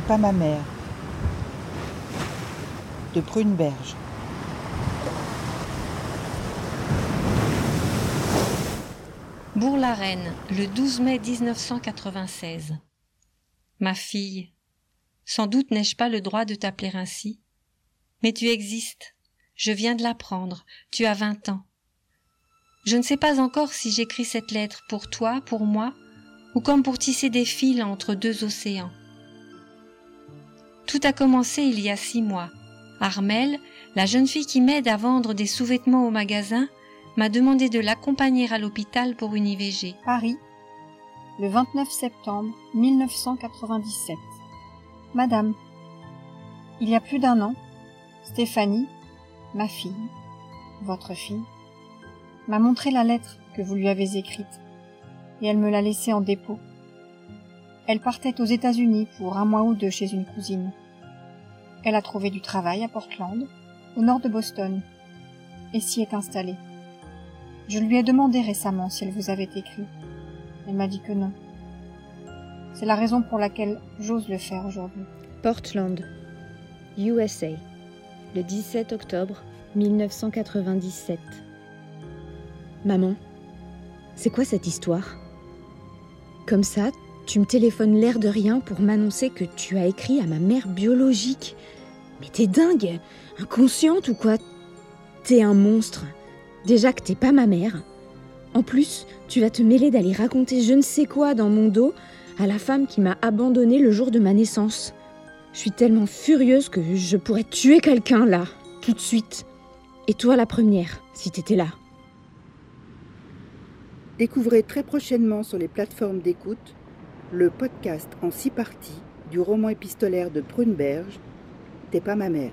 Pas ma mère. De Pruneberge. Bourg-la-Reine, le 12 mai 1996. Ma fille, sans doute n'ai-je pas le droit de t'appeler ainsi, mais tu existes. Je viens de l'apprendre. Tu as vingt ans. Je ne sais pas encore si j'écris cette lettre pour toi, pour moi, ou comme pour tisser des fils entre deux océans. Tout a commencé il y a six mois. Armelle, la jeune fille qui m'aide à vendre des sous-vêtements au magasin, m'a demandé de l'accompagner à l'hôpital pour une IVG. Paris, le 29 septembre 1997. Madame, il y a plus d'un an, Stéphanie, ma fille, votre fille, m'a montré la lettre que vous lui avez écrite, et elle me l'a laissée en dépôt. Elle partait aux États-Unis pour un mois ou deux chez une cousine. Elle a trouvé du travail à Portland, au nord de Boston, et s'y est installée. Je lui ai demandé récemment si elle vous avait écrit. Elle m'a dit que non. C'est la raison pour laquelle j'ose le faire aujourd'hui. Portland, USA, le 17 octobre 1997. Maman, c'est quoi cette histoire? Comme ça, tu me téléphones l'air de rien pour m'annoncer que tu as écrit à ma mère biologique. Mais t'es dingue Inconsciente ou quoi? T'es un monstre Déjà que t'es pas ma mère. En plus, tu vas te mêler d'aller raconter je ne sais quoi dans mon dos à la femme qui m'a abandonnée le jour de ma naissance. Je suis tellement furieuse que je pourrais tuer quelqu'un là, tout de suite. Et toi la première, si t'étais là. Découvrez très prochainement sur les plateformes d'écoute le podcast en six parties du roman épistolaire de Pruneberge T'es pas ma mère.